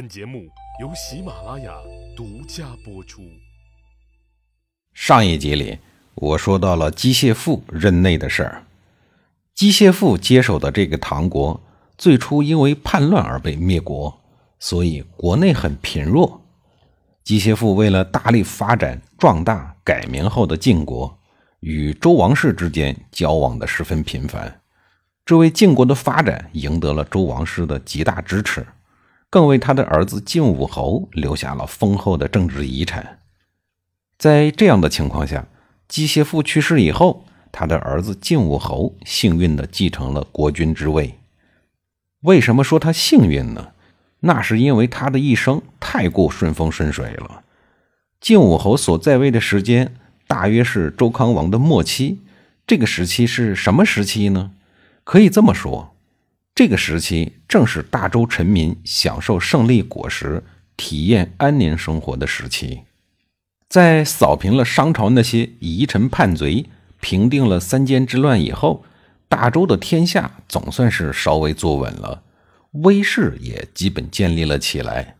本节目由喜马拉雅独家播出。上一集里，我说到了机械父任内的事儿。机械父接手的这个唐国，最初因为叛乱而被灭国，所以国内很贫弱。机械父为了大力发展壮大改名后的晋国，与周王室之间交往的十分频繁，这为晋国的发展赢得了周王室的极大支持。更为他的儿子晋武侯留下了丰厚的政治遗产。在这样的情况下，姬谢父去世以后，他的儿子晋武侯幸运地继承了国君之位。为什么说他幸运呢？那是因为他的一生太过顺风顺水了。晋武侯所在位的时间大约是周康王的末期。这个时期是什么时期呢？可以这么说。这个时期正是大周臣民享受胜利果实、体验安宁生活的时期。在扫平了商朝那些遗臣叛贼、平定了三监之乱以后，大周的天下总算是稍微坐稳了，威势也基本建立了起来。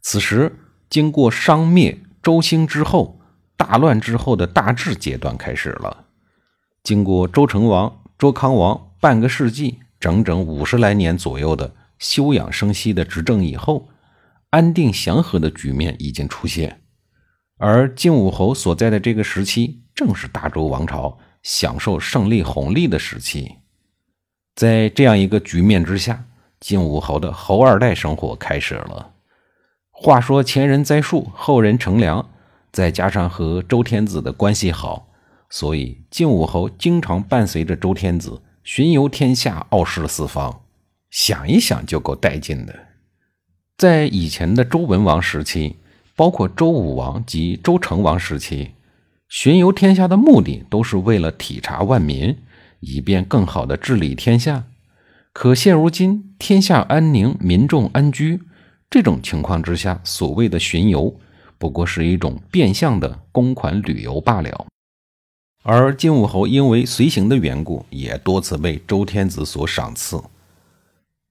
此时，经过商灭、周兴之后，大乱之后的大治阶段开始了。经过周成王、周康王半个世纪。整整五十来年左右的休养生息的执政以后，安定祥和的局面已经出现。而晋武侯所在的这个时期，正是大周王朝享受胜利红利的时期。在这样一个局面之下，晋武侯的侯二代生活开始了。话说前人栽树，后人乘凉，再加上和周天子的关系好，所以晋武侯经常伴随着周天子。巡游天下，傲视四方，想一想就够带劲的。在以前的周文王时期，包括周武王及周成王时期，巡游天下的目的都是为了体察万民，以便更好的治理天下。可现如今天下安宁，民众安居，这种情况之下，所谓的巡游不过是一种变相的公款旅游罢了。而晋武侯因为随行的缘故，也多次被周天子所赏赐。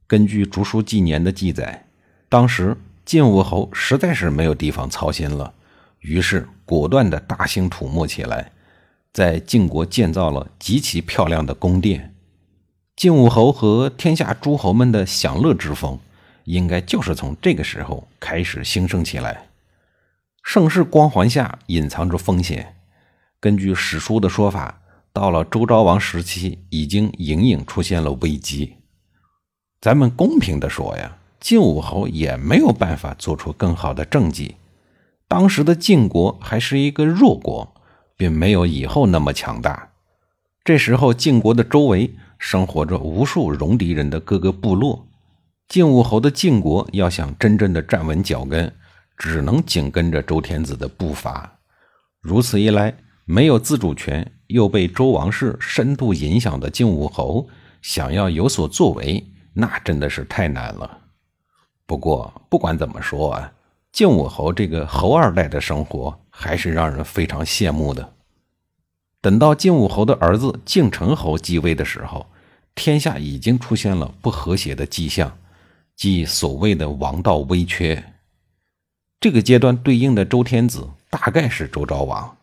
根据《竹书纪年》的记载，当时晋武侯实在是没有地方操心了，于是果断地大兴土木起来，在晋国建造了极其漂亮的宫殿。晋武侯和天下诸侯们的享乐之风，应该就是从这个时候开始兴盛起来。盛世光环下隐藏着风险。根据史书的说法，到了周昭王时期，已经隐隐出现了危机。咱们公平的说呀，晋武侯也没有办法做出更好的政绩。当时的晋国还是一个弱国，并没有以后那么强大。这时候，晋国的周围生活着无数戎狄人的各个部落。晋武侯的晋国要想真正的站稳脚跟，只能紧跟着周天子的步伐。如此一来，没有自主权，又被周王室深度影响的晋武侯，想要有所作为，那真的是太难了。不过，不管怎么说啊，晋武侯这个侯二代的生活还是让人非常羡慕的。等到晋武侯的儿子晋成侯继位的时候，天下已经出现了不和谐的迹象，即所谓的王道危缺。这个阶段对应的周天子，大概是周昭王。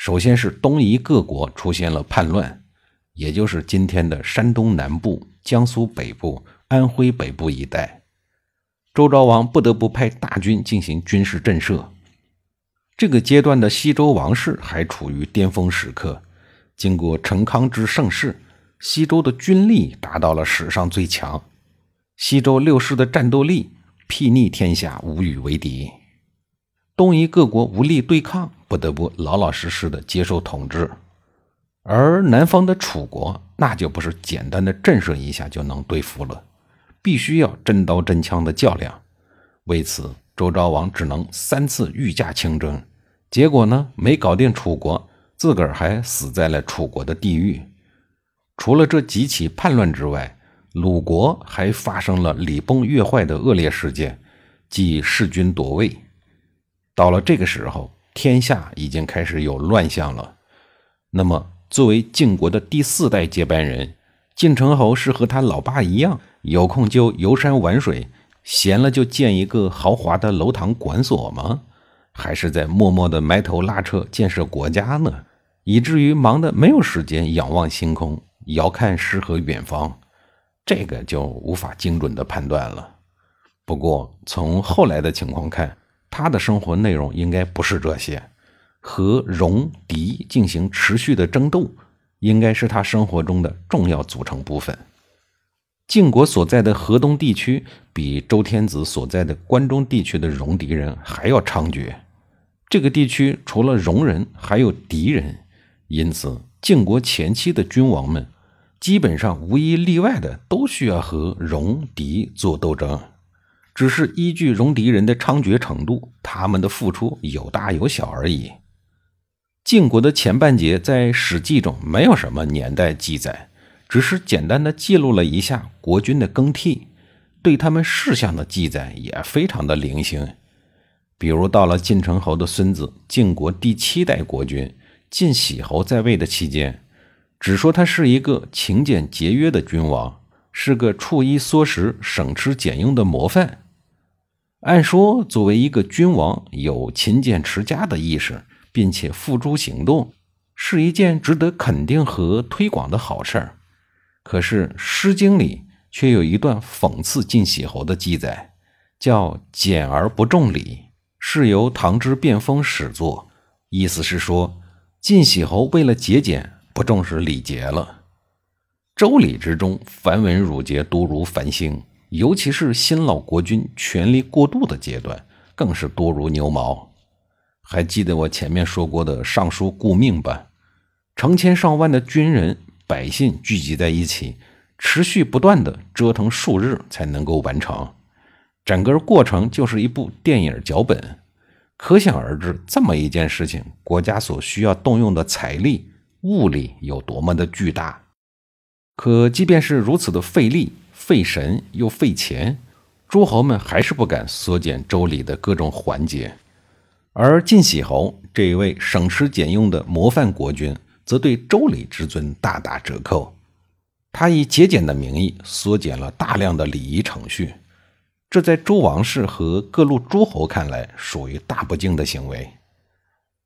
首先是东夷各国出现了叛乱，也就是今天的山东南部、江苏北部、安徽北部一带。周昭王不得不派大军进行军事震慑。这个阶段的西周王室还处于巅峰时刻，经过成康之盛世，西周的军力达到了史上最强，西周六世的战斗力睥睨天下，无与为敌。东夷各国无力对抗，不得不老老实实的接受统治，而南方的楚国那就不是简单的震慑一下就能对付了，必须要真刀真枪的较量。为此，周昭王只能三次御驾亲征，结果呢，没搞定楚国，自个儿还死在了楚国的地狱。除了这几起叛乱之外，鲁国还发生了礼崩乐坏的恶劣事件，即弑君夺位。到了这个时候，天下已经开始有乱象了。那么，作为晋国的第四代接班人，晋成侯是和他老爸一样，有空就游山玩水，闲了就建一个豪华的楼堂馆所吗？还是在默默的埋头拉车建设国家呢？以至于忙得没有时间仰望星空，遥看诗和远方，这个就无法精准的判断了。不过从后来的情况看，他的生活内容应该不是这些，和戎狄进行持续的争斗，应该是他生活中的重要组成部分。晋国所在的河东地区，比周天子所在的关中地区的戎狄人还要猖獗。这个地区除了戎人，还有狄人，因此晋国前期的君王们，基本上无一例外的都需要和戎狄做斗争。只是依据戎狄人的猖獗程度，他们的付出有大有小而已。晋国的前半截在《史记》中没有什么年代记载，只是简单的记录了一下国君的更替，对他们事项的记载也非常的零星。比如到了晋成侯的孙子晋国第七代国君晋喜侯在位的期间，只说他是一个勤俭节约的君王，是个处衣缩食、省吃俭用的模范。按说，作为一个君王，有勤俭持家的意识，并且付诸行动，是一件值得肯定和推广的好事儿。可是，《诗经》里却有一段讽刺晋喜侯的记载，叫“俭而不重礼”。是由唐之卞风始作，意思是说晋喜侯为了节俭，不重视礼节了。周礼之中，繁文缛节多如繁星，尤其是新老国君权力过渡的阶段，更是多如牛毛。还记得我前面说过的尚书顾命吧？成千上万的军人、百姓聚集在一起，持续不断的折腾数日才能够完成。整个过程就是一部电影脚本，可想而知，这么一件事情，国家所需要动用的财力、物力有多么的巨大。可即便是如此的费力、费神又费钱，诸侯们还是不敢缩减周礼的各种环节。而晋喜侯这一位省吃俭用的模范国君，则对周礼之尊大打折扣。他以节俭的名义，缩减了大量的礼仪程序。这在周王室和各路诸侯看来，属于大不敬的行为。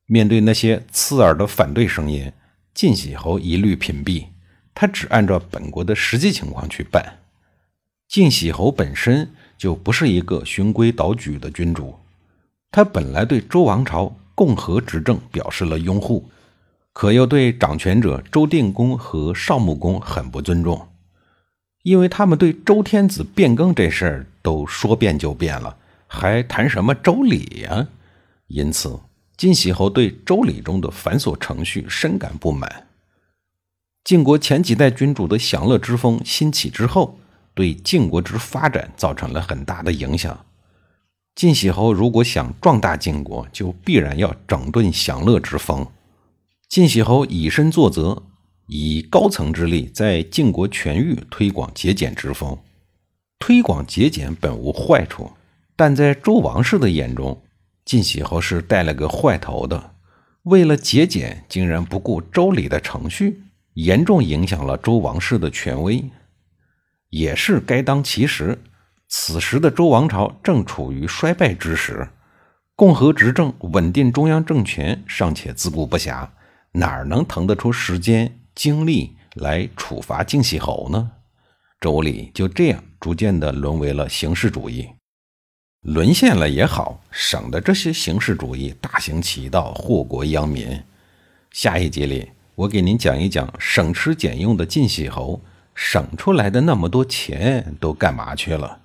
面对那些刺耳的反对声音，晋喜侯一律屏蔽，他只按照本国的实际情况去办。晋喜侯本身就不是一个循规蹈矩的君主，他本来对周王朝共和执政表示了拥护，可又对掌权者周定公和少穆公很不尊重。因为他们对周天子变更这事儿都说变就变了，还谈什么周礼呀？因此，晋喜侯对周礼中的繁琐程序深感不满。晋国前几代君主的享乐之风兴起之后，对晋国之发展造成了很大的影响。晋喜侯如果想壮大晋国，就必然要整顿享乐之风。晋喜侯以身作则。以高层之力，在晋国全域推广节俭之风。推广节俭本无坏处，但在周王室的眼中，晋喜侯是带了个坏头的。为了节俭，竟然不顾周礼的程序，严重影响了周王室的权威。也是该当其时，此时的周王朝正处于衰败之时，共和执政、稳定中央政权尚且自顾不暇，哪能腾得出时间？精力来处罚晋喜侯呢？周礼就这样逐渐的沦为了形式主义，沦陷了也好，省得这些形式主义大行其道，祸国殃民。下一集里，我给您讲一讲省吃俭用的晋喜侯省出来的那么多钱都干嘛去了。